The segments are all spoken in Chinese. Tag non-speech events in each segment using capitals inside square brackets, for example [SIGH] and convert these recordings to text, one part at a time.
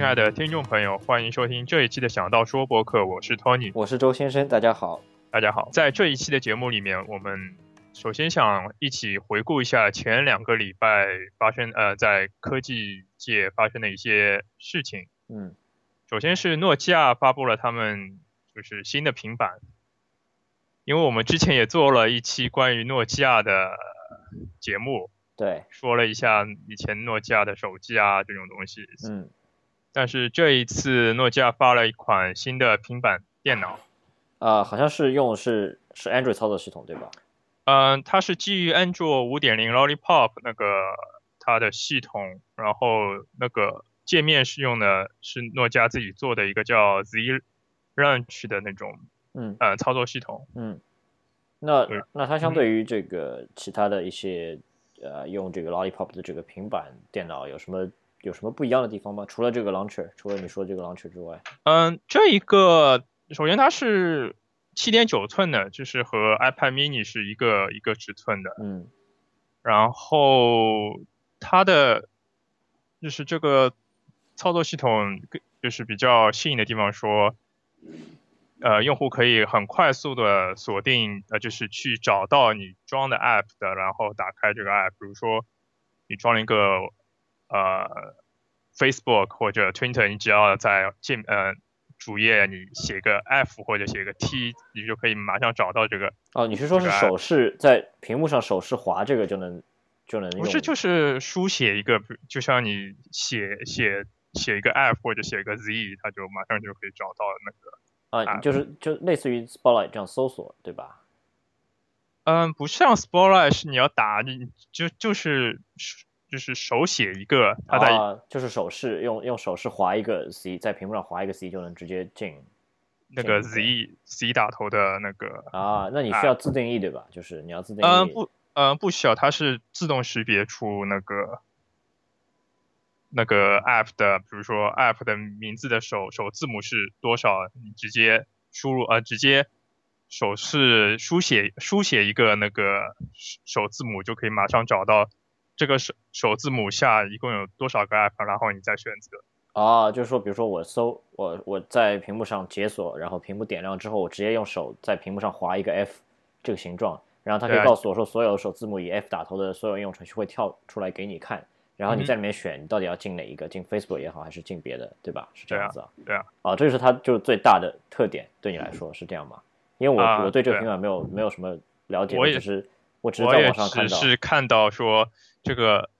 亲爱的听众朋友，欢迎收听这一期的《想到说》播客，我是 Tony，我是周先生，大家好，大家好。在这一期的节目里面，我们首先想一起回顾一下前两个礼拜发生呃在科技界发生的一些事情。嗯，首先是诺基亚发布了他们就是新的平板，因为我们之前也做了一期关于诺基亚的节目，对，说了一下以前诺基亚的手机啊这种东西。嗯，但是这一次诺基亚发了一款新的平板电脑，啊，好像是用是是 Android 操作系统对吧？嗯，它是基于安卓五点零 Lollipop 那个它的系统，然后那个界面是用的是诺基亚自己做的一个叫 Z Launch 的那种嗯呃操作系统。嗯，那那它相对于这个其他的一些呃用这个 Lollipop 的这个平板电脑有什么有什么不一样的地方吗？除了这个 Launcher，除了你说这个 Launcher 之外，嗯，这一个首先它是七点九寸的，就是和 iPad mini 是一个一个尺寸的。嗯然后它的就是这个操作系统就是比较吸引的地方说，呃，用户可以很快速的锁定，呃，就是去找到你装的 app 的，然后打开这个 app，比如说你装了一个呃 Facebook 或者 Twitter，你只要在界呃主页你写个 F 或者写个 T，你就可以马上找到这个哦，你是说是手势在屏幕上手势滑这个就能就能用？不是，就是书写一个，就像你写写写一个 F 或者写一个 Z，它就马上就可以找到那个。啊，就是就类似于 Spotlight 这样搜索对吧？嗯，不像 Spotlight 是你要打，你就就是就是手写一个，他在、啊，就是手势用用手势划一个 C，在屏幕上划一个 C 就能直接进那个这 Z Z 打头的那个。啊。那你需要自定义对吧？就是你要自定义。嗯，不，嗯，不需要，它是自动识别出那个那个 app 的，比如说 app 的名字的首首字母是多少，你直接输入，呃，直接手势书写书写一个那个首字母，就可以马上找到这个首首字母下一共有多少个 app，然后你再选择。啊，就是说，比如说我搜我我在屏幕上解锁，然后屏幕点亮之后，我直接用手在屏幕上划一个 F 这个形状，然后它可以告诉我说，所有首字母以 F 打头的所有应用程序会跳出来给你看，然后你在里面选你到底要进哪一个，进 Facebook 也好，还是进别的，对吧？是这样子啊。对啊，啊，这就是它就是最大的特点，对你来说是这样吗？因为我、啊我对这个平板没有没有什么了解，我也我只是我只是在网上看到。是看到说这个，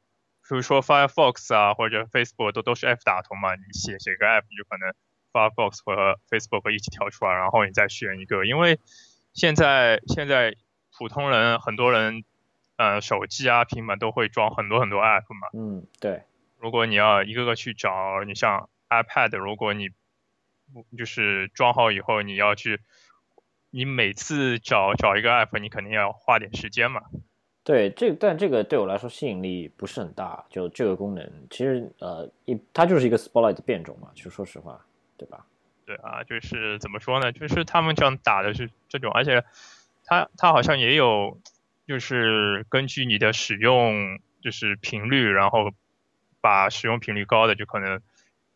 比如说 Firefox 啊或者 Facebook 都都是 F 打头嘛，你写写个 app 就可能 Firefox 和 Facebook 一起跳出来，然后你再选一个，因为现在现在普通人很多人，呃，手机啊平板都会装很多很多 app 嘛，嗯，对，如果你要一个个去找，你像 iPad，如果你就是装好以后，你要去，你每次找找一个 app，你肯定要花点时间嘛。对，这但这个对我来说吸引力不是很大。就这个功能，其实呃，一它就是一个 Spotlight 的变种嘛，其实说实话，对吧？对啊，就是怎么说呢？就是他们这样打的是这种，而且它它好像也有，就是根据你的使用就是频率，然后把使用频率高的就可能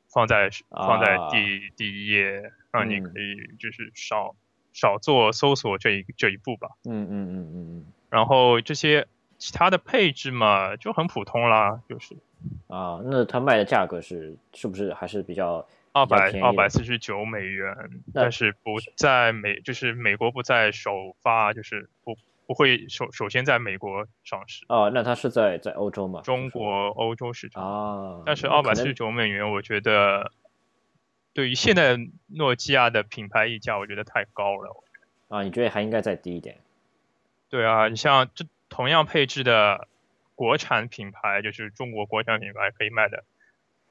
放在放在啊第第一页，让你嗯可以就是少少做搜索这一这一步吧。嗯嗯嗯嗯嗯。然后这些其他的配置嘛，就很普通啦，就是啊，那它卖的价格是是不是还是比较二百二百四十九美元，但是不在美，就是美国不在首发，就是不不会首首先在美国上市，哦？那它是在在欧洲嘛？中国、欧洲市场。啊，但是二百四十九美元，我觉得对于现在诺基亚的品牌溢价，我觉得太高了。啊，你觉得还应该再低一点？对啊，你像这同样配置的国产品牌，就是中国国产品牌，可以卖的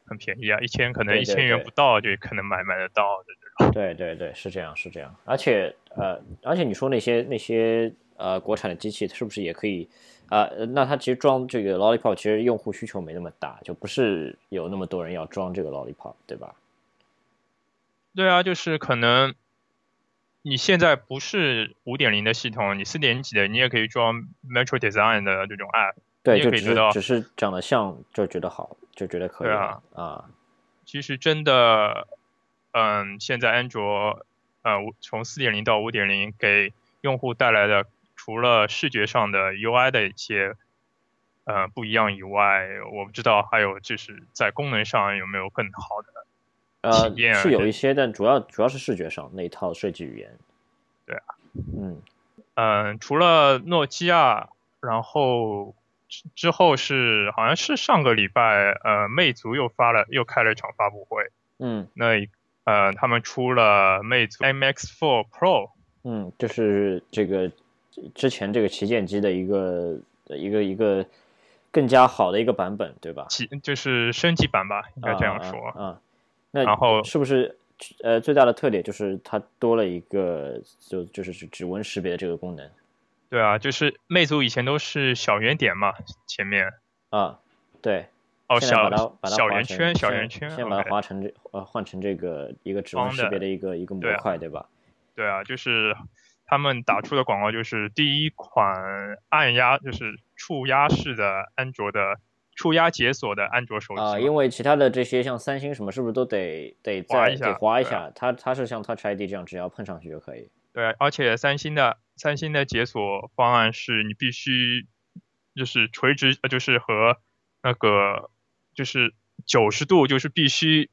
很便宜啊，一千可能一千元不到就可能买买得到的这种。对对对，是这样是这样。而且呃，而且你说那些那些呃国产的机器是不是也可以啊、呃那它其实装这个 Lollipop 其实用户需求没那么大，就不是有那么多人要装这个 Lollipop，对吧？对啊，就是可能你现在不是五点零的系统，你四点几的，你也可以装 Metro Design 的这种 app。对，你也就只可以得到是只是长得像就觉得好，就觉得可以对啊啊其实真的，嗯，现在安卓，呃，从四点零到五点零给用户带来的，除了视觉上的 UI 的一些，呃，不一样以外，我不知道还有就是在功能上有没有更好的呃是有一些，但主要主要是视觉上那一套设计语言。对啊，嗯嗯，除了诺基亚，然后之之后是好像是上个礼拜，呃，魅族又发了又开了一场发布会，嗯那呃，他们出了魅族 MX4 Pro，嗯，就是这个之前这个旗舰机的一个一个一个更加好的一个版本，对吧？其就是升级版吧，应该这样说。啊啊啊那然后是不是呃最大的特点就是它多了一个就就是指指纹识别的这个功能对啊，就是魅族以前都是小圆点嘛，前面啊？对，哦小小圆圈小圆圈先把它划成这呃换成这个一个指纹识别的一个一个模块，对吧？对啊，就是他们打出的广告就是第一款按压就是触压式的安卓的触压解锁的安卓手机啊、嘛因为其他的这些像三星什么，是不是都得得再划一下得划一下？它它是像 Touch ID 这样，只要碰上去就可以。对啊，而且三星的三星的解锁方案是你必须就是垂直，呃，就是和那个就是九十度，就是必须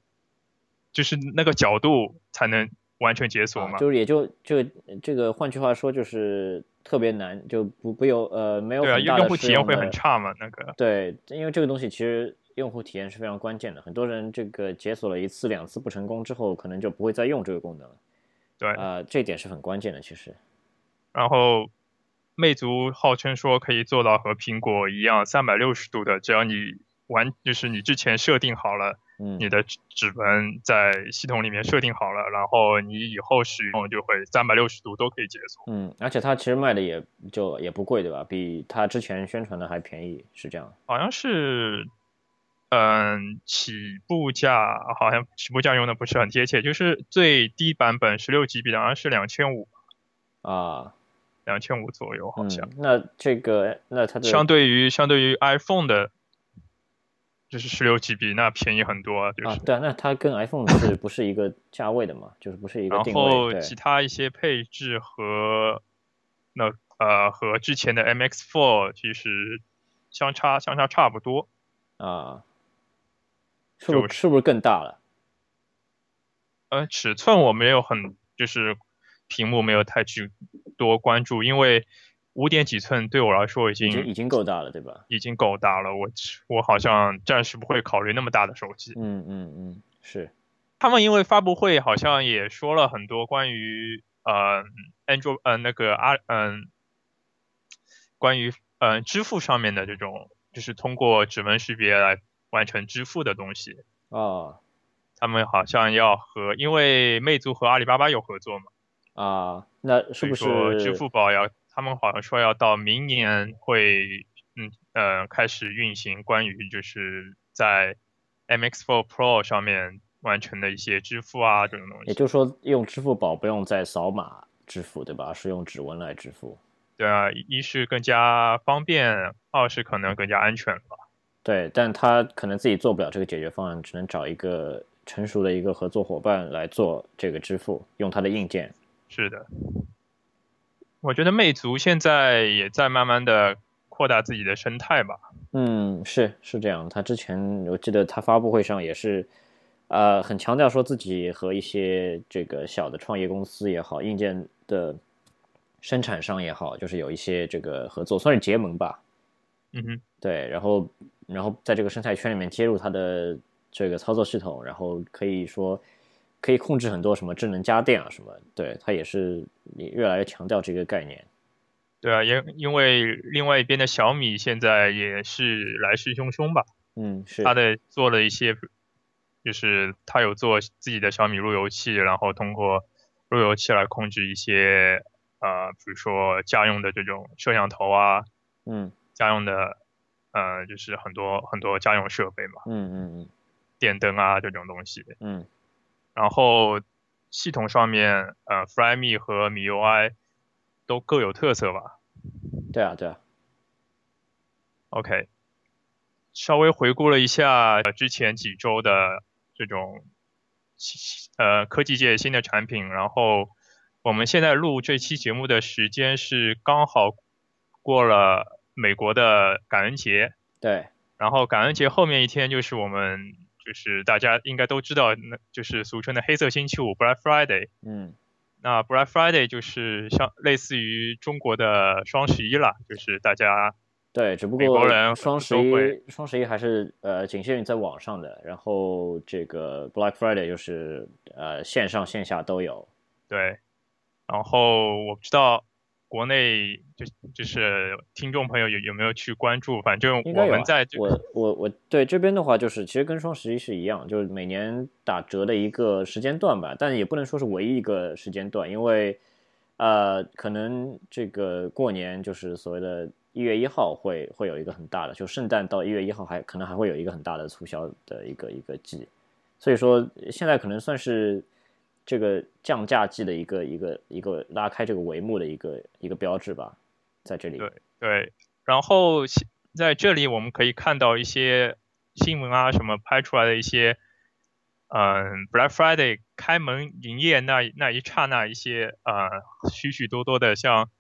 就是那个角度才能完全解锁嘛。啊就是也就就这个，换句话说就是特别难，就不不有呃没有对啊，很大的用用户体验会很差嘛，那个对，因为这个东西其实用户体验是非常关键的。很多人这个解锁了一次、两次不成功之后，可能就不会再用这个功能了。对。啊、这一点是很关键的。其实，然后魅族号称说可以做到和苹果一样三百六十度的，只要你完就是你之前设定好了。嗯，你的指指纹在系统里面设定好了，然后你以后使用就会三百六十度都可以解锁。嗯，而且它其实卖的也就也不贵，对吧？比它之前宣传的还便宜，是这样。好像是，嗯，起步价好像起步价用的不是很贴切，就是最低版本十六 GB 的好像是两千五，啊，两千五左右好像。嗯，那这个那它的相对于相对于 iPhone 的，就是十六 GB 那便宜很多啊，就是。啊，对啊，那它跟 iPhone 是不是一个价位的嘛？就是不是一个然定位？然后其他一些配置和那呃和之前的 MX4 其实相差相差差不多。啊，是不就是是不是更大了？呃，尺寸我没有很就是屏幕没有太去多关注，因为五点几寸对我来说已已经已经经够大了，对吧？已经够大了，我我好像暂时不会考虑那么大的手机。嗯嗯嗯，是他们因为发布会好像也说了很多关于呃安卓呃那个啊嗯、关于呃支付上面的这种，就是通过指纹识别来完成支付的东西。啊他们好像要和，因为魅族和阿里巴巴有合作嘛，啊，那是不所以说支付宝要，他们好像说要到明年会，嗯呃开始运行关于就是在 MX4 Pro 上面完成的一些支付啊这种东西。也就是说用支付宝不用再扫码支付，对吧？而是用指纹来支付。对啊，一一是更加方便，二是可能更加安全吧。对，但他可能自己做不了这个解决方案，只能找一个成熟的一个合作伙伴来做这个支付，用它的硬件。是的，我觉得魅族现在也在慢慢的扩大自己的生态吧。嗯，是是这样。他之前我记得他发布会上也是，呃，很强调说自己和一些这个小的创业公司也好，硬件的生产商也好，就是有一些这个合作，算是结盟吧。嗯哼，对，然后然后在这个生态圈里面接入它的这个操作系统，然后可以说可以控制很多什么智能家电啊什么，对，它也是越来越强调这个概念。对啊，因因为另外一边的小米现在也是来势汹汹吧，嗯，是。它的做了一些，就是它有做自己的小米路由器，然后通过路由器来控制一些呃，比如说家用的这种摄像头啊，嗯。家用的呃，就是很多很多家用设备嘛，嗯嗯嗯。电灯啊这种东西。嗯然后系统上面，呃，Flyme 和 MIUI 都各有特色吧。对啊对啊，OK，稍微回顾了一下呃之前几周的，这种呃科技界新的产品。然后我们现在录这期节目的时间是刚好过了美国的感恩节，对。然后感恩节后面一天就是我们就是大家应该都知道，那就是俗称的黑色星期五 （Black Friday）。嗯。那 Black Friday 就是像类似于中国的双十一了，就是大家对，只不过国人双十一双十一还是呃仅限于在网上的，然后这个 Black Friday 就是呃线上线下都有。对，然后我不知道国内就就是听众朋友有有没有去关注，反正我们在我我我对这边的话就是其实跟双十一是一样，就是每年打折的一个时间段吧，但也不能说是唯一一个时间段，因为呃可能这个过年就是所谓的。一月一号会会有一个很大的，就圣诞到一月一号还可能还会有一个很大的促销的一个一个季，所以说现在可能算是这个降价季的一个一个一个拉开这个帷幕的一个一个标志吧，在这里。对对，然后在这里我们可以看到一些新闻啊什么拍出来的一些，嗯，Black Friday 开门营业那那一刹那一些呃许许多多的像。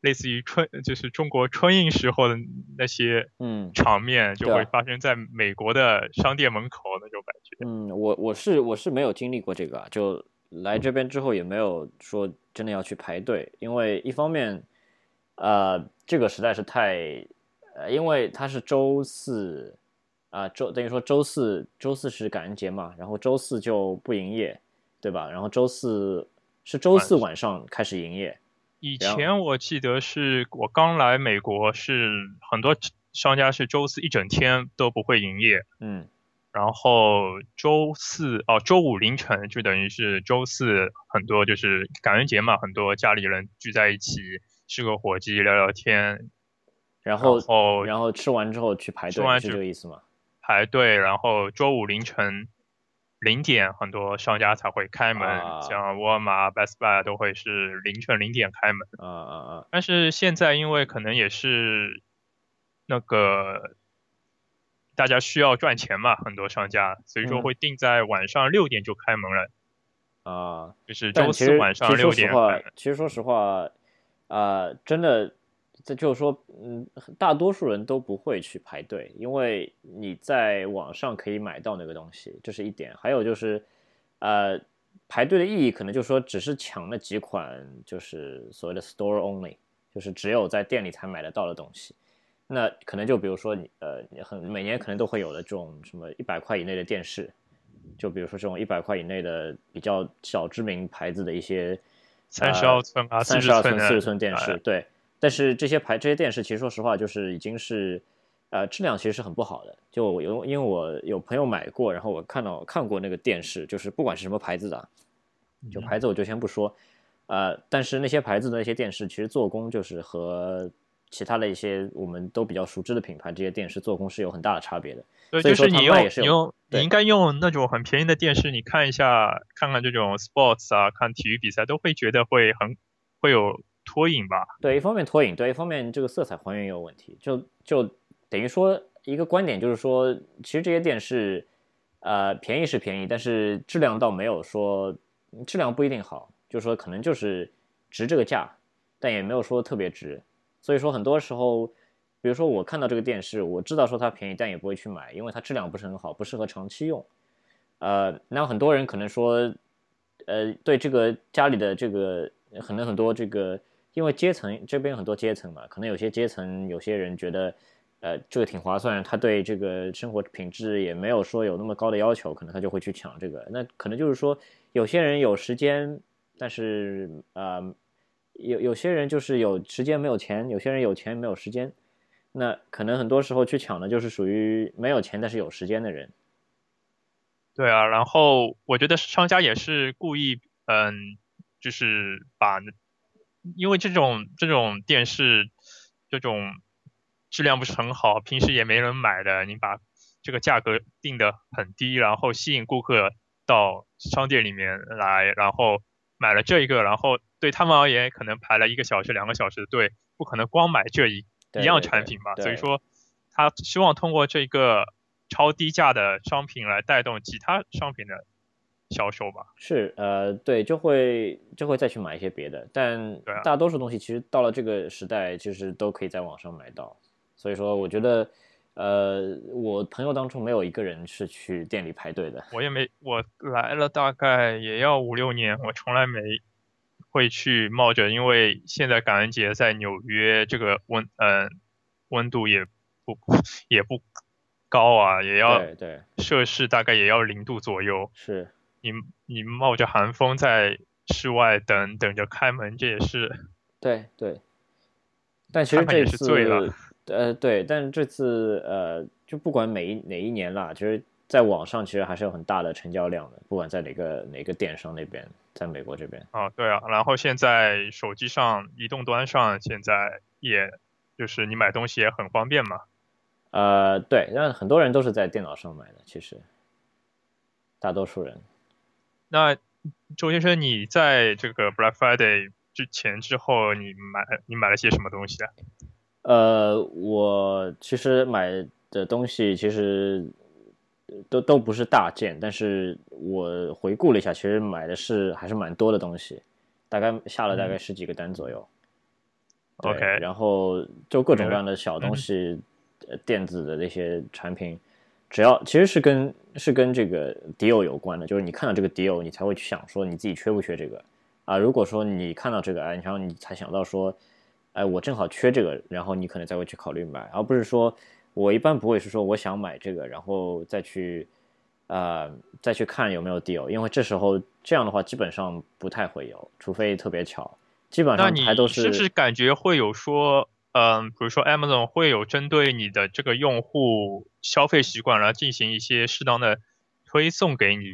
类似于春，就是中国春运时候的那些嗯场面，就会发生在美国的商店门口那种感觉。嗯，我我是我是没有经历过这个，就来这边之后也没有说真的要去排队，因为一方面，呃，这个实在是太，呃，因为它是周四，啊周等于说周四周四是感恩节嘛，然后周四就不营业，对吧？然后周四是周四晚上开始营业。以前我记得是我刚来美国，是很多商家是周四一整天都不会营业，嗯，然后周四哦，周五凌晨就等于是周四，很多就是感恩节嘛，很多家里人聚在一起吃个火鸡聊聊天，然后后然后吃完之后去排队，是这个意思吗？排队，然后周五凌晨。零点很多商家才会开门，像沃尔玛、Best Buy 都会是凌晨零点开门。啊啊啊！但是现在因为可能也是那个大家需要赚钱嘛，很多商家所以说会定在晚上六点就开门了。啊，就是周四晚上六点开门。其实说实话，啊，真的。这就是说，嗯，大多数人都不会去排队，因为你在网上可以买到那个东西，这是一点。还有就是，呃，排队的意义可能就是说，只是抢那几款，就是所谓的 store only，就是只有在店里才买得到的东西。那可能就比如说你，呃，很每年可能都会有的这种什么一百块以内的电视，就比如说这种一百块以内的比较小知名牌子的一些三十二寸啊，三十二寸、四十寸电视，对。但是这些牌这些电视其实说实话就是已经是，呃，质量其实是很不好的。就我有因为我有朋友买过，然后我看到看过那个电视，就是不管是什么牌子的，就牌子我就先不说，呃，但是那些牌子的那些电视其实做工就是和其他的一些我们都比较熟知的品牌这些电视做工是有很大的差别的。对，就是你用你用你应该用那种很便宜的电视，你看一下看看这种 sports 啊，看体育比赛都会觉得会很会有。脱影吧，对，一方面脱影，对，一方面这个色彩还原也有问题，就就等于说一个观点就是说，其实这些电视，呃，便宜是便宜，但是质量倒没有说质量不一定好，就是说可能就是值这个价，但也没有说特别值，所以说很多时候，比如说我看到这个电视，我知道说它便宜，但也不会去买，因为它质量不是很好，不适合长期用，呃，那很多人可能说，呃，对这个家里的这个可能很多这个。因为阶层这边很多阶层嘛，可能有些阶层有些人觉得，呃，这个挺划算，他对这个生活品质也没有说有那么高的要求，可能他就会去抢这个。那可能就是说，有些人有时间，但是呃，有有些人就是有时间没有钱，有些人有钱没有时间，那可能很多时候去抢的就是属于没有钱但是有时间的人。对啊，然后我觉得商家也是故意，嗯，就是把。因为这种这种电视，这种质量不是很好，平时也没人买的，你把这个价格定的很低，然后吸引顾客到商店里面来，然后买了这一个，然后对他们而言，可能排了一个小时、两个小时的队，不可能光买这一一样产品嘛，所以说他希望通过这个超低价的商品来带动其他商品的销售吧。是，呃，对，就会就会再去买一些别的，但大多数东西其实到了这个时代，其实都可以在网上买到。所以说，我觉得，呃，我朋友当中没有一个人是去店里排队的。我也没，我来了大概也要五六年，我从来没会去冒着，因为现在感恩节在纽约这个温，呃，温度也不也不高啊，也要对对，摄氏大概也要零度左右，是，你你冒着寒风在室外等等着开门，这也是对对。但其实看看也是这次醉了，呃，对，但这次呃，就不管每一哪一年啦，其实在网上其实还是有很大的成交量的，不管在哪个哪个电商那边，在美国这边。啊，对啊，然后现在手机上、移动端上，现在也就是你买东西也很方便嘛。呃，对，但很多人都是在电脑上买的，其实大多数人。那周先生，你在这个 Black Friday 之前之后，你买你买了些什么东西啊？呃，我其实买的东西其实都都不是大件，但是我回顾了一下，其实买的是还是蛮多的东西，大概下了大概十几个单左右。对 OK 然后就各种各样的小东西，呃，电子的那些产品，只要其实是跟是跟这个 deal 有关的，就是你看到这个 deal，你才会去想说你自己缺不缺这个啊。如果说你看到这个，哎，然后你才想到说，哎，我正好缺这个，然后你可能才会去考虑买，而不是说我一般不会是说我想买这个，然后再去呃再去看有没有 deal，因为这时候这样的话基本上不太会有，除非特别巧，基本上还都是不是感觉会有说，嗯，比如说 Amazon 会有针对你的这个用户消费习惯，然后进行一些适当的推送给你？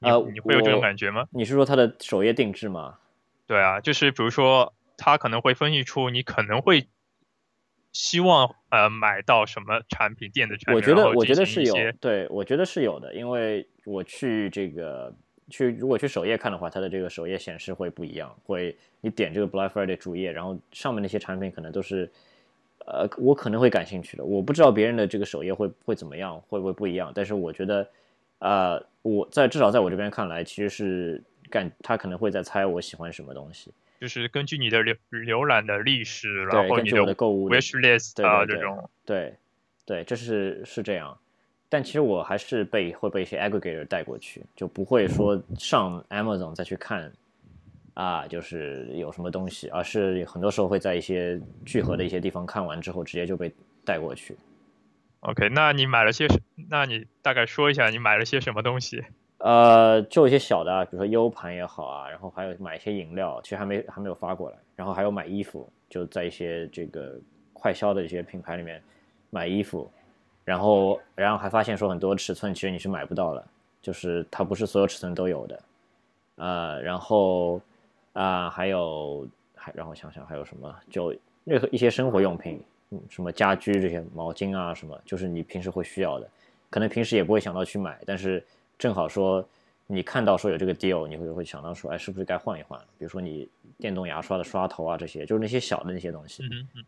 你呃你会有这种感觉吗？你是说它的首页定制吗？对啊，就是比如说，他可能会分析出你可能会希望呃买到什么产品，电子产品，我觉得我觉得是有对我觉得是有的，因为我去这个去如果去首页看的话，它的这个首页显示会不一样，会你点这个 Black Friday 主页，然后上面那些产品可能都是。呃，我可能会感兴趣的，我不知道别人的这个首页会会怎么样，会不会不一样。但是我觉得，呃，我在至少在我这边看来，其实是感他可能会在猜我喜欢什么东西，就是根据你的浏浏览的历史，然，后你根据我的购物 wish list 啊这种，对，对，这是是这样，但其实我还是被会被一些 aggregator 带过去，就不会说上 Amazon 再去看啊，就是有什么东西，而是很多时候会在一些聚合的一些地方看完之后，直接就被带过去。OK，那你买了些什？那你大概说一下你买了些什么东西？呃，就一些小的啊，比如说 U 盘也好啊，然后还有买一些饮料，其实还没还没有发过来，然后还有买衣服，就在一些这个快销的一些品牌里面买衣服，然后然后还发现说很多尺寸其实你是买不到的，就是它不是所有尺寸都有的，呃，然后啊、还有还让我想想还有什么，就任何一些生活用品，嗯，什么家居这些毛巾啊什么，就是你平时会需要的，可能平时也不会想到去买，但是正好说你看到说有这个 deal，你会会想到说，哎，是不是该换一换？比如说你电动牙刷的刷头啊，这些就是那些小的那些东西，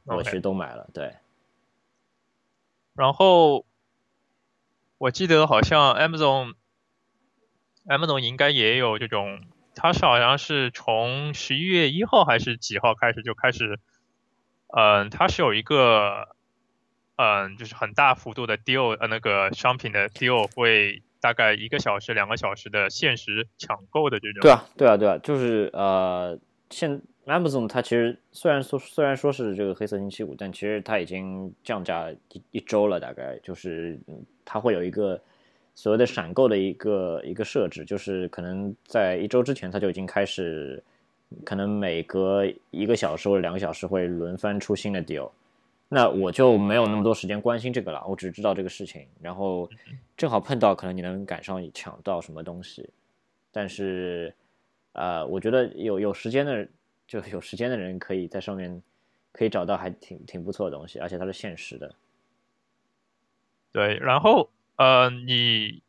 我其实都买了。对，然后我记得好像 Amazon Amazon 应该也有这种，它是好像是从十一月一号还是几号开始就开始，嗯，它是有一个，嗯，就是很大幅度的 deal，呃，那个商品的 deal 会大概一个小时、两个小时的限时抢购的这种。对啊，对啊，对啊，就是呃，现 Amazon 它其实虽然说虽然说是这个黑色星期五，但其实它已经降价一一周了，大概就是它会有一个所谓的闪购的一个一个设置，就是可能在一周之前它就已经开始，可能每隔一个小时或者两个小时会轮番出新的 deal。那我就没有那么多时间关心这个了，我只知道这个事情，然后正好碰到，可能你能赶上抢到什么东西，但是，呃，我觉得有有时间的，就有时间的人可以在上面可以找到还挺挺不错的东西，而且它是限时的。对，然后呃，你，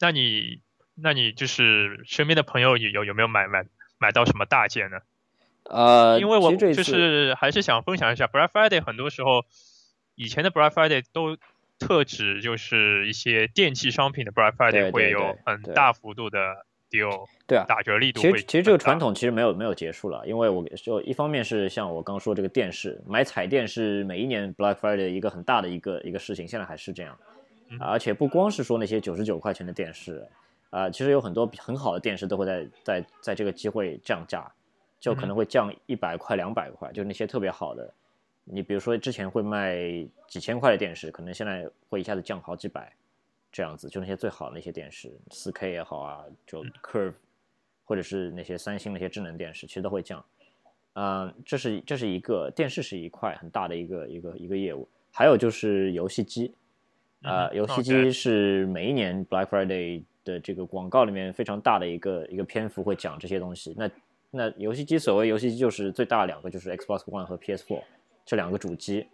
那你，那你就是身边的朋友有有有没有买买买到什么大件呢？呃，因为我就是还是想分享一下 Black Friday，很多时候以前的 Black Friday 都特指就是一些电器商品的 Black Friday 会有很大幅度的 deal 对啊，打折力度会其实其实这个传统其实没有没有结束了，因为我就一方面是像我刚说这个电视，买彩电是每一年 Black Friday 一个很大的一个一个事情，现在还是这样，嗯。而且不光是说那些九十九块钱的电视，啊、其实有很多很好的电视都会在在在这个机会降价，就可能会降一百块两百块，就是那些特别好的，你比如说之前会卖几千块的电视，可能现在会一下子降好几百。这样子，就那些最好的那些电视，四 K 也好啊，就 Curve 或者是那些三星那些智能电视，其实都会降。嗯、这是这是一个电视是一块很大的一个一个一个业务，还有就是游戏机，啊、嗯游戏机是每一年 Black Friday 的这个广告里面非常大的一个一个篇幅会讲这些东西。那那游戏机所谓游戏机就是最大两个就是 Xbox One 和 PS4 这两个主机。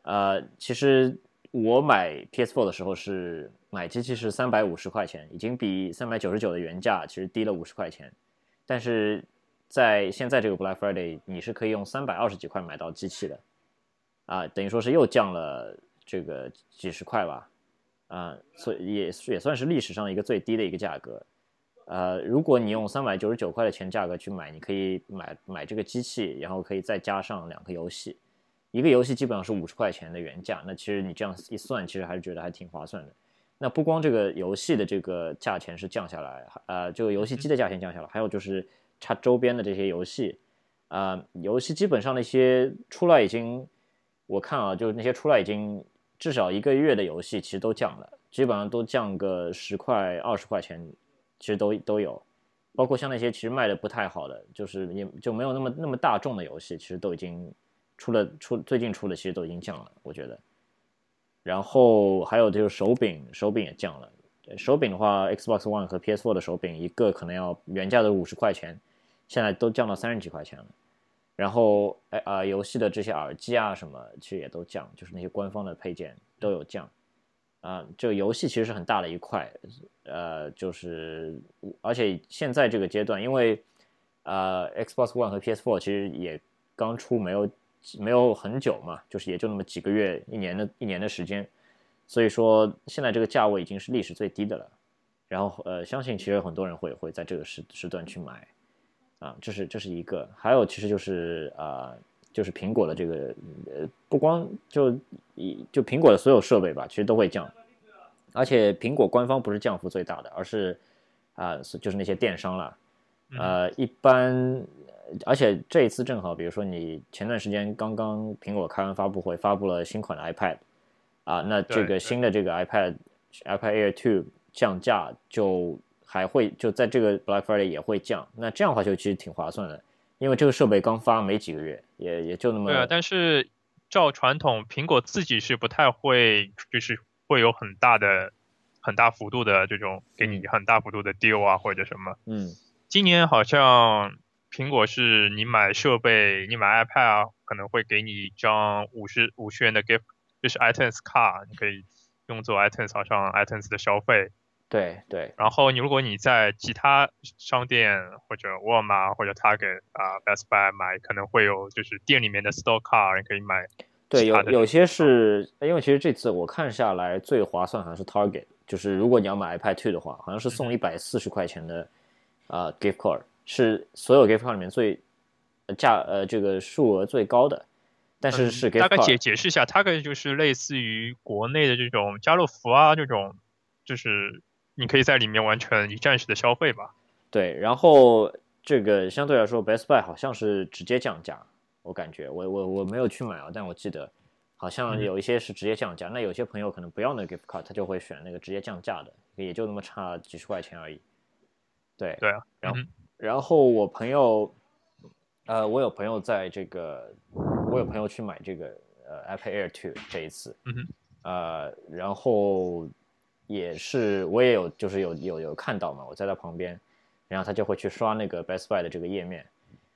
呃，其实我买 PS4 的时候是买机器是三百五十块钱，已经比三百九十九的原价其实低了五十块钱。但是在现在这个 Black Friday，你是可以用三百二十几块买到机器的，啊，等于说是又降了这个几十块吧，啊，所以也也算是历史上一个最低的一个价格。呃，如果你用三百九十九块的钱价格去买，你可以买买这个机器，然后可以再加上两个游戏，一个游戏基本上是五十块钱的原价，那其实你这样一算，其实还是觉得还挺划算的。那不光这个游戏的这个价钱是降下来，呃，这个游戏机的价钱降下来，还有就是它周边的这些游戏，啊、游戏基本上那些出来已经，我看啊，就是那些出来已经至少一个月的游戏，其实都降了，基本上都降个十块、二十块钱，其实都都有。包括像那些其实卖的不太好的，就是也就没有那么那么大众的游戏，其实都已经出了出最近出的其实都已经降了，我觉得。然后还有就是手柄，手柄也降了。手柄的话，Xbox One 和 PS4 的手柄一个可能要原价的五十块钱，现在都降到三十几块钱了。然后，哎啊、游戏的这些耳机啊什么，其实也都降，就是那些官方的配件都有降。啊、这个游戏其实是很大的一块，呃，就是而且现在这个阶段，因为呃，Xbox One 和 PS4 其实也刚出没有没有很久嘛，就是也就那么几个月、一年的一年的时间，所以说现在这个价位已经是历史最低的了。然后呃，相信其实很多人会会在这个时时段去买，啊，这是这是一个。还有其实就是啊、就是苹果的这个呃，不光就一就苹果的所有设备吧，其实都会降，而且苹果官方不是降幅最大的，而是啊、是就是那些电商了。呃，一般，而且这一次正好，比如说你前段时间刚刚苹果开完发布会，发布了新款的 iPad，啊，那这个新的这个 iPad iPad Air Two 降价就还会就在这个 Black Friday 也会降，那这样的话就其实挺划算的，因为这个设备刚发没几个月，也也就那么对啊，但是照传统，苹果自己是不太会，就是会有很大的、很大幅度的这种给你很大幅度的 deal 啊，或者什么。嗯今年好像苹果是你买设备，你买 iPad 啊，可能会给你一张五十五十元的 gift，就是 iTunes 卡，你可以用作 iTunes 好像 iTunes 的消费。对对然后你如果你在其他商店或者沃尔玛或者 Target 啊、Best Buy 买，可能会有就是店里面的 store card，你可以买对，有有些是因为其实这次我看下来最划算好像是 Target，就是如果你要买 iPad Two 的话，好像是送一百四十块钱的啊、gift card，是所有 gift card 里面最呃价呃这个数额最高的，但是是嗯大概解解释一下，Target 就是类似于国内的这种家乐福啊这种，就是你可以在里面完成一站式的消费吧。对，然后这个相对来说 Best Buy 好像是直接降价，我感觉我我我没有去买啊，但我记得好像嗯。有一些是直接降价，那有些朋友可能不要那个 gift card，他就会选那个直接降价的，也就那么差几十块钱而已。对，对啊，然后嗯然后我朋友，呃，我有朋友在这个，我有朋友去买这个呃 iPad Air 2这一次，嗯哼，呃，然后也是我也有就是有有有看到嘛，我在他旁边，然后他就会去刷那个 Best Buy 的这个页面，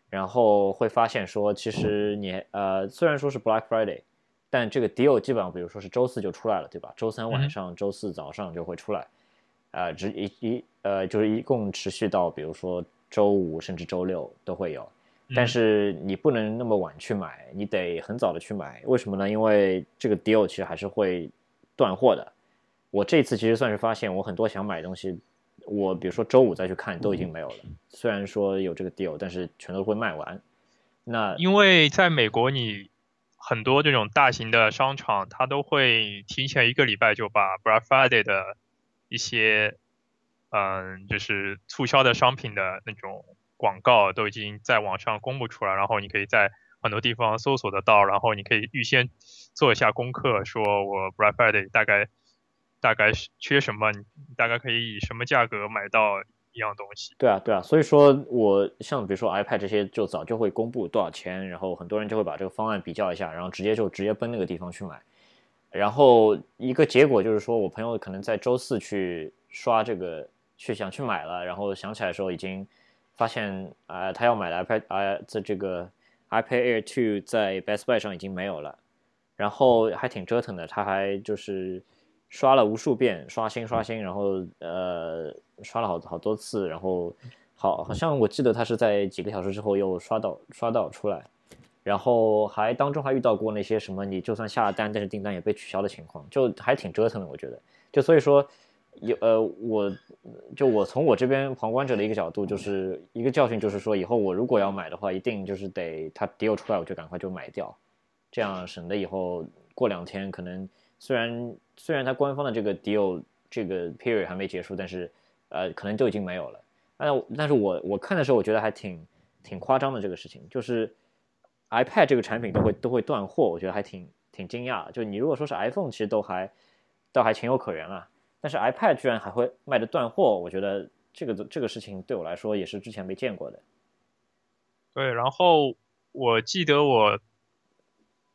然后会发现说，其实你呃虽然说是 Black Friday，但这个 deal 基本上比如说是周四就出来了，对吧？周三晚上、周四早上就会出来，啊，只一一呃就是一共持续到比如说周五甚至周六都会有。但嗯是你不能那么晚去买，你得很早的去买。为什么呢？因为这个 deal 其实还是会断货的。我这次其实算是发现，我很多想买的东西，我比如说周五再去看都已经没有了。虽然说有这个 deal，但是全都会卖完。那因为在美国，你很多这种大型的商场，它都会提前一个礼拜就把 Black Friday 的一些，嗯，就是促销的商品的那种广告都已经在网上公布出来，然后你可以在很多地方搜索得到，然后你可以预先做一下功课，说我 Black Friday 大概大概缺什么，你大概可以以什么价格买到。一样东西，对啊，对啊，所以说我像比如说 iPad 这些，就早就会公布多少钱，然后很多人就会把这个方案比较一下，然后直接就直接奔那个地方去买，然后一个结果就是说我朋友可能在周四去刷这个去想去买了，然后想起来的时候已经发现啊，他要买的 iPad 啊，在这个 iPad Air Two 在 Best Buy 上已经没有了，然后还挺折腾的，他还就是刷了无数遍，刷新刷新，然后呃。刷了好好多次，然后好好像我记得他是在几个小时之后又刷到刷到出来，然后还当中还遇到过那些什么你就算下了单，但是订单也被取消的情况，就还挺折腾的。我觉得，就所以说有呃，我就我从我这边旁观者的一个角度，就是一个教训，就是说以后我如果要买的话，一定就是得它 deal 出来，我就赶快就买掉，这样省得以后过两天可能虽然虽然它官方的这个 deal 这个 period 还没结束，但是。呃，可能就已经没有了。但但是我我看的时候，我觉得还挺挺夸张的这个事情，就是 iPad 这个产品都会都会断货，我觉得还挺挺惊讶。就你如果说是 iPhone，其实都还倒还情有可原了，但是 iPad 居然还会卖的断货，我觉得这个这个事情对我来说也是之前没见过的。对，然后我记得我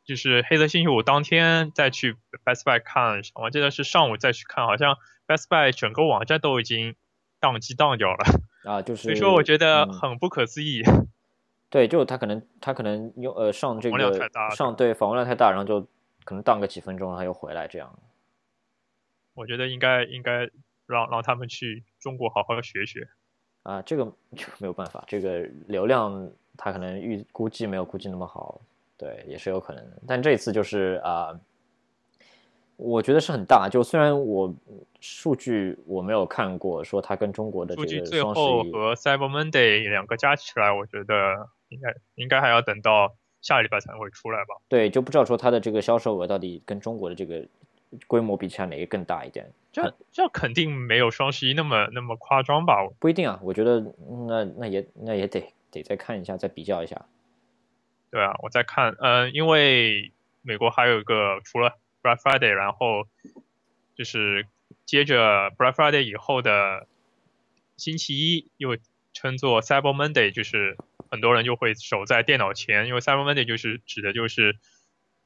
就是黑色星期五当天再去 Best Buy 看，我记得是上午再去看，好像 Best Buy 整个网站都已经。宕机宕掉了啊，就是 [LAUGHS] 所以说我觉得很不可思议。[LAUGHS] 对，就他可能他可能用呃上这个上对访问量太大，然后就可能宕个几分钟，然后又回来这样。我觉得应该应该让让他们去中国好好学学。啊，这个就没有办法，这个流量他可能预估计没有估计那么好，对，也是有可能的。但这次就是啊。我觉得是很大，就虽然我数据我没有看过，说它跟中国的这个最后和 Cyber Monday 两个加起来，我觉得应该应该还要等到下礼拜才会出来吧。对，就不知道说它的这个销售额到底跟中国的这个规模比起来哪个更大一点。这这肯定没有双十一那么那么夸张吧？不一定啊，我觉得那那也那也得得再看一下，再比较一下。对啊，我在看，嗯，因为美国还有一个除了。Black Friday，然后就是接着 Black Friday 以后的星期一，又称作 Cyber Monday，就是很多人就会守在电脑前，因为 Cyber Monday 就是指的就是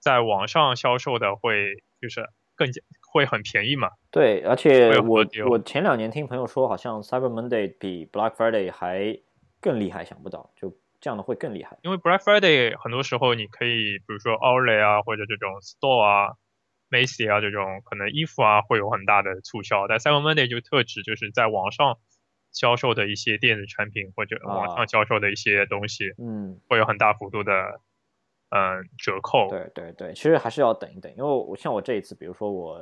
在网上销售的会就是更加会很便宜嘛。对，而且我我前两年听朋友说，好像 Cyber Monday 比 Black Friday 还更厉害，想不到就。这样的会更厉害。因为 Black Friday 很多时候你可以，比如说 Olay 啊，或者这种 Store 啊。Macy 啊，这种可能衣服啊会有很大的促销，但 Cyber Monday 就特指就是在网上销售的一些电子产品或者网上销售的一些东西，嗯，会有很大幅度的嗯折扣。对对对，其实还是要等一等，因为我像我这一次，比如说我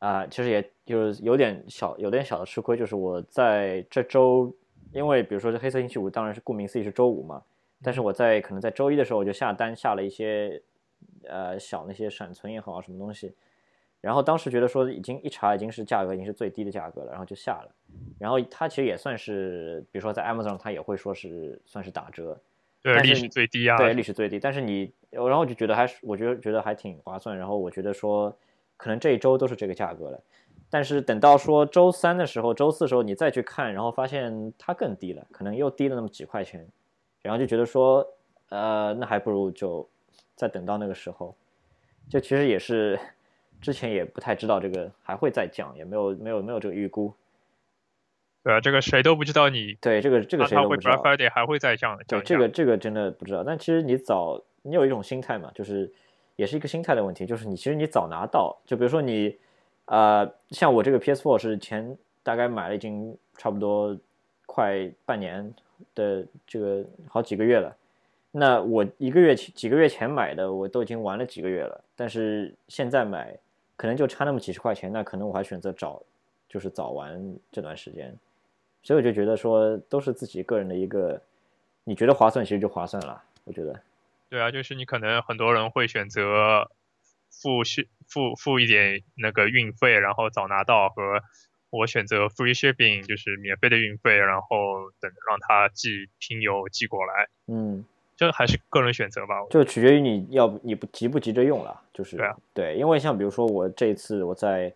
啊，其实也就是有点小有点小的吃亏，就是我在这周，因为比如说这黑色星期五当然是顾名思义是周五嘛，但是我在可能在周一的时候我就下单下了一些。呃，小那些闪存也好啊，什么东西，然后当时觉得说已经一查已经是价格已经是最低的价格了，然后就下了，然后它其实也算是，比如说在 Amazon 它也会说是算是打折，对，历史最低啊，对，历史最低，但是你，然后就觉得还是我觉得觉得还挺划算，然后我觉得说可能这一周都是这个价格了，但是等到说周三的时候，周四的时候你再去看，然后发现它更低了，可能又低了那么几块钱，然后就觉得说，呃，那还不如就。再等到那个时候，就其实也是之前也不太知道这个还会再降，也没有没有没有这个预估。对啊，这个谁都不知道你对这个这个谁都不知道。还会再降？对，这个这个真的不知道。但其实你早，你有一种心态嘛，就是也是一个心态的问题，就是你其实你早拿到，就比如说你啊，像我这个 PS4 是前大概买了已经差不多快半年的这个好几个月了。那我一个月前几个月前买的，我都已经玩了几个月了。但是现在买，可能就差那么几十块钱，那可能我还选择早，就是早玩这段时间。所以我就觉得说，都是自己个人的一个，你觉得划算，其实就划算了。我觉得。对啊，就是你可能很多人会选择付是付付一点那个运费，然后早拿到，和我选择 free shipping，就是免费的运费，然后等让他寄拼邮寄过来。嗯。这还是个人选择吧，就取决于你要你不急不急着用了，就是对啊，对，因为像比如说我这一次我在，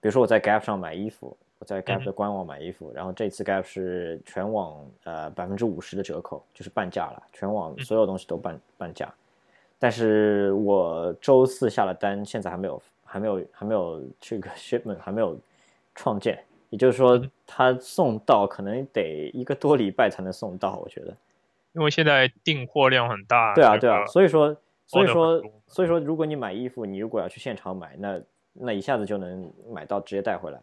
比如说我在 Gap 上买衣服，我在 Gap 的官网买衣服，然后这次 Gap 是全网呃百分之五十的折扣，就是半价了，全网所有东西都半半价，但是我周四下了单，现在还没有还没有还没有这个 [LAUGHS] shipment 还没有创建，也就是说它送到可能得一个多礼拜才能送到，我觉得。因为现在订货量很大，对啊，对啊，所以说，所以说，所以说，如果你买衣服，你如果要去现场买，那那一下子就能买到，直接带回来。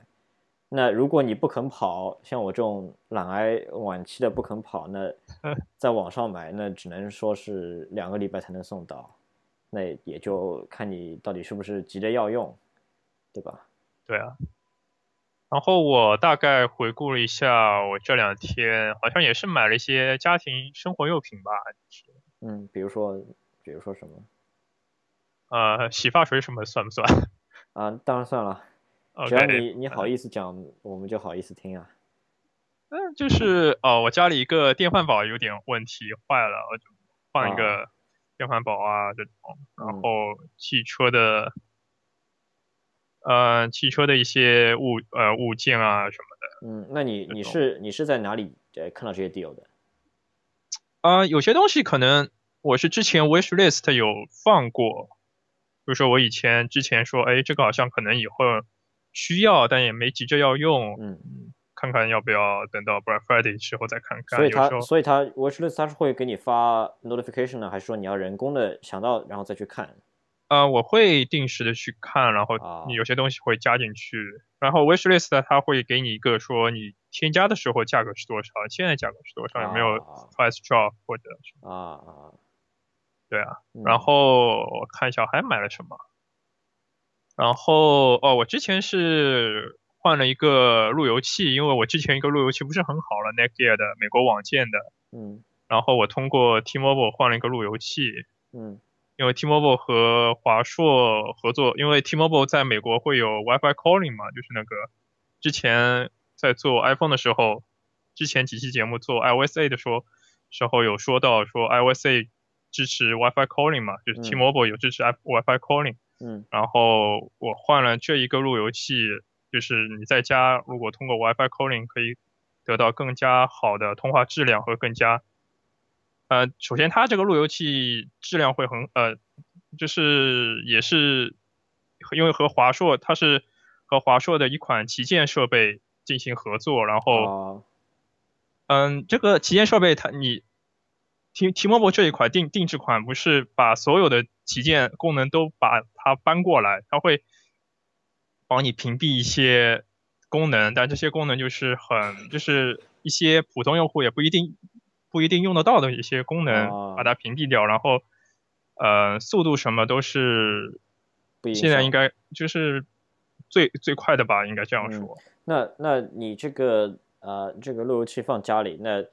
那如果你不肯跑，像我这种懒癌晚期的不肯跑，那 [LAUGHS] 在网上买，那只能说是两个礼拜才能送到，那也就看你到底是不是急着要用，对吧？对啊。然后我大概回顾了一下，我这两天好像也是买了一些家庭生活用品吧。嗯，比如说，比如说什么？呃，洗发水什么算不算？[LAUGHS] 啊，当然算了。只要你你好意思讲，我们就好意思听啊。嗯，就是哦，我家里一个电饭煲有点问题，坏了，我就换一个电饭煲啊这种。然后汽车的。呃，汽车的一些物呃物件啊什么的。嗯，那你你是你是在哪里呃看到这些 deal 的？啊，有些东西可能我是之前 wish list 有放过，比如说我以前之前说，哎，这个好像可能以后需要，但也没急着要用。嗯，看看要不要等到 Black Friday 时候再看看。所以它所以他 wish list 他是会给你发 notification 呢，还是说你要人工的想到然后再去看？呃，我会定时的去看，然后你有些东西会加进去，然后 wish list 它会给你一个说你添加的时候价格是多少，现在价格是多少，有没有 price drop 或者啊啊，对啊，然后我看一下还买了什么，然后哦，我之前是换了一个路由器，因为我之前一个路由器不是很好了，Netgear 的美国网建的，嗯，然后我通过 T-Mobile 换了一个路由器，嗯。因为 T-Mobile 和华硕合作，因为 T-Mobile 在美国会有 WiFi calling 嘛，就是那个之前在做 iPhone 的时候，之前几期节目做 iOSA 的时候时候有说到说 iOSA 支持 WiFi calling 嘛，就是 T-Mobile 有支持 WiFi calling。嗯。然后我换了这一个路由器，就是你在家如果通过 WiFi calling 可以得到更加好的通话质量和更加。呃，首先它这个路由器质量会很呃，就是也是因为和华硕它是和华硕的一款旗舰设备进行合作，然后，嗯，这个旗舰设备它你 T T-Mobile 这一款定定制款不是把所有的旗舰功能都把它搬过来，它会帮你屏蔽一些功能，但这些功能就是很就是一些普通用户也不一定。不一定用得到的一些功能，把它屏蔽掉，然后，呃，速度什么都是，现在应该就是最最快的吧，应该这样说。那那你这个呃这个路由器放家里，那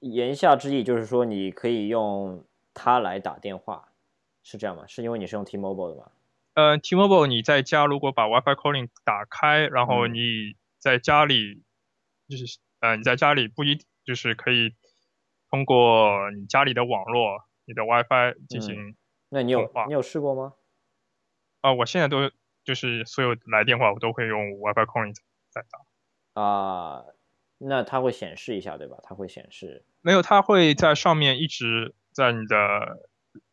言下之意就是说你可以用它来打电话，是这样吗？是因为你是用 T-Mobile 的吗？呃，T-Mobile 你在家如果把 WiFi calling 打开，然后你在家里就是呃你在家里不一就是可以。通过你家里的网络，你的 WiFi 进行，那你有你有试过吗？啊，我现在都就是所有来电话我都会用 WiFi calling 在打。啊，那它会显示一下对吧？它会显示。没有，它会在上面一直在你的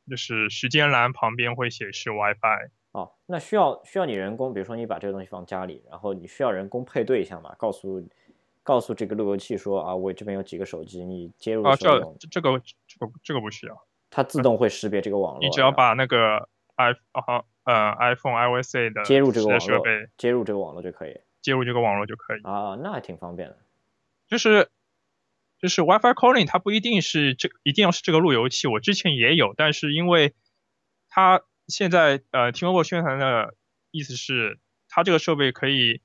就是时间栏旁边会显示 WiFi。哦，那需要需要你人工，比如说你把这个东西放家里，然后你需要人工配对一下嘛？告诉。告诉这个路由器说啊，我这边有几个手机，你接入啊，这这个这个这个不需要，它自动会识别这个网络。你只要把那个 i 啊呃 iPhone iOS 的接入这个网络，接入这个网络就可以，接入这个网络就可以啊，那还挺方便的。就是就是 WiFi calling 它不一定是这一定要是这个路由器，我之前也有，但是因为它现在呃 T-Mobile 宣传的。意思是它这个设备可以，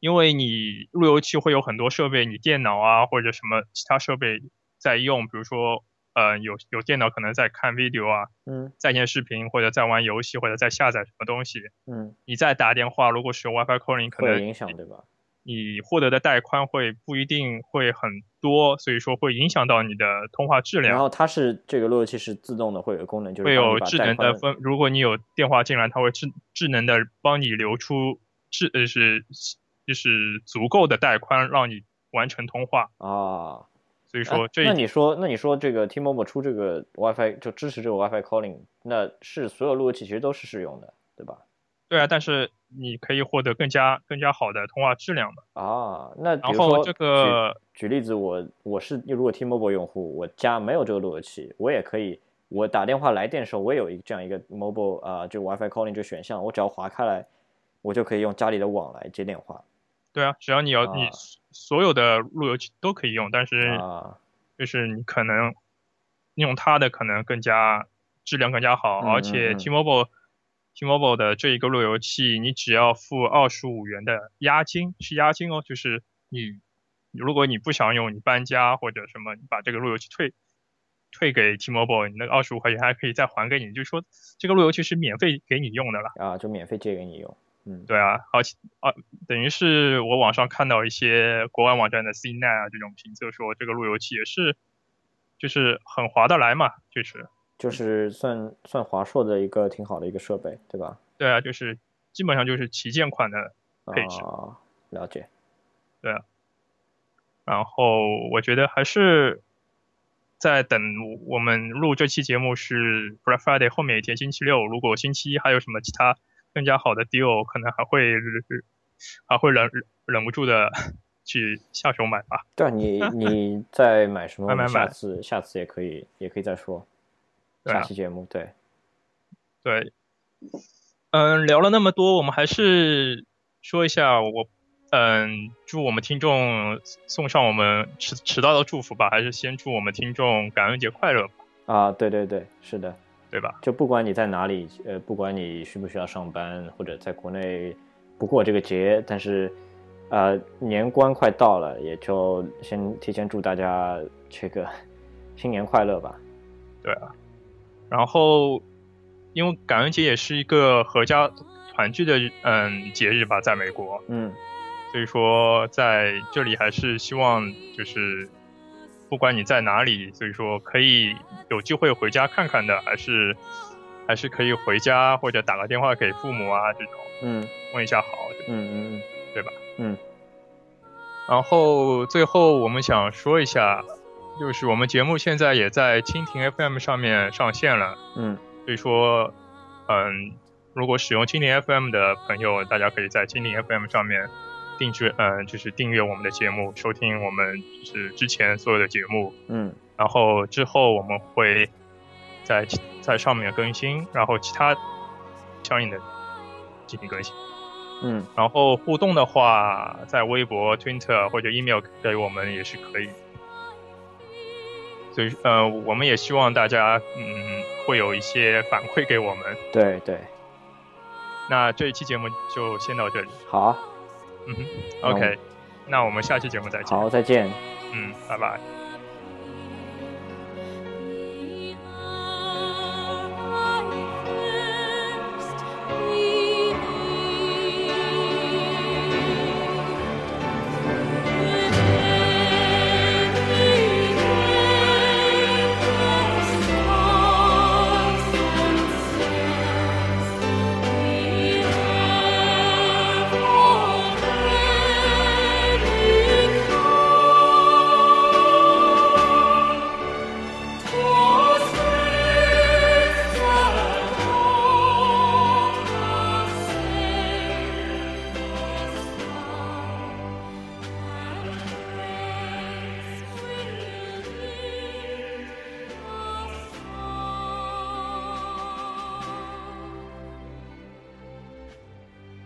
因为你路由器会有很多设备，你电脑啊或者什么其他设备在用，比如说呃有有电脑可能在看 video 啊，嗯在线视频或者在玩游戏或者在下载什么东西，嗯，你再打电话，如果使用 WiFi calling 可能会有影响，对吧？你获得的带宽会不一定会很多，所以说会影响到你的通话质量。然后它是这个路由器是自动的，会有功能，就是会有智能的分，如果你有电话进来，它会智智能的帮你留出智呃是就是足够的带宽，让你完成通话。啊。所以哎说这一那你说，那你说这个 T-Mobile 出这个 WiFi 就支持这个 WiFi calling，那是所有路由器其实都是适用的，对吧？对啊，但是你可以获得更加更加好的通话质量嘛。啊，那然后这个举举例子，我我是如果 T-Mobile 用户，我家没有这个路由器，我也可以，我打电话来电的时候，我也有一个这样一个 mobile 啊、就 WiFi calling 这个选项，我只要划开来，我就可以用家里的网来接电话对啊，只要你要、你啊所有的路由器都可以用，但是啊就是你可能用它的可能更加质量更加好，嗯而且嗯嗯 T-Mobile 的这一个路由器，你只要付二十五元的押金，是押金哦，就是你如果你不想用，你搬家或者什么，你把这个路由器退退给 T-Mobile，你那个二十五块钱还可以再还给你，就是说这个路由器是免费给你用的了。啊，就免费借给你用，嗯对啊，而且啊，等于是我网上看到一些国外网站的 CNET 啊这种评测说，这个路由器也是，就是很划得来嘛，就是就是算算华硕的一个挺好的一个设备，对吧？对啊，就是基本上就是旗舰款的配置。啊，了解，对啊然后我觉得还是在等我们录这期节目是 Black Friday 后面一天星期六，如果星期一还有什么其他更加好的 deal，可能还会还会忍忍不住的 [LAUGHS] 去下手买吧。对啊，你 [LAUGHS] 你在买什么？我们下买买下次下次也可以也可以再说，下期节目对，对，嗯，聊了那么多，我们还是说一下我，嗯，祝我们听众送上我们迟迟到的祝福吧，还是先祝我们听众感恩节快乐吧，啊，对对对，是的，对吧？就不管你在哪里，呃，不管你需不需要上班，或者在国内不过这个节，但是，呃，年关快到了，也就先提前祝大家这个 [LAUGHS] 新年快乐吧。对啊，然后因为感恩节也是一个合家团聚的嗯节日吧，在美国，嗯。所以说在这里还是希望就是不管你在哪里，所以说可以有机会回家看看的，还是还是可以回家或者打个电话给父母啊这种嗯。问一下好，嗯嗯。对吧？嗯。然后最后我们想说一下，就是我们节目现在也在蜻蜓 FM 上面上线了，嗯所以说嗯，如果使用蜻蜓 FM 的朋友，大家可以在蜻蜓 FM 上面。定制，嗯，就是订阅我们的节目，收听我们就是之前所有的节目，嗯然后之后我们会在在上面更新，然后其他相应的进行更新。嗯然后互动的话，在微博、Twitter 或者 email 给我们也是可以。所以呃，我们也希望大家嗯会有一些反馈给我们。对对，那这一期节目就先到这里。好啊嗯，OK，那我们下期节目再见。好，再见。嗯，拜拜。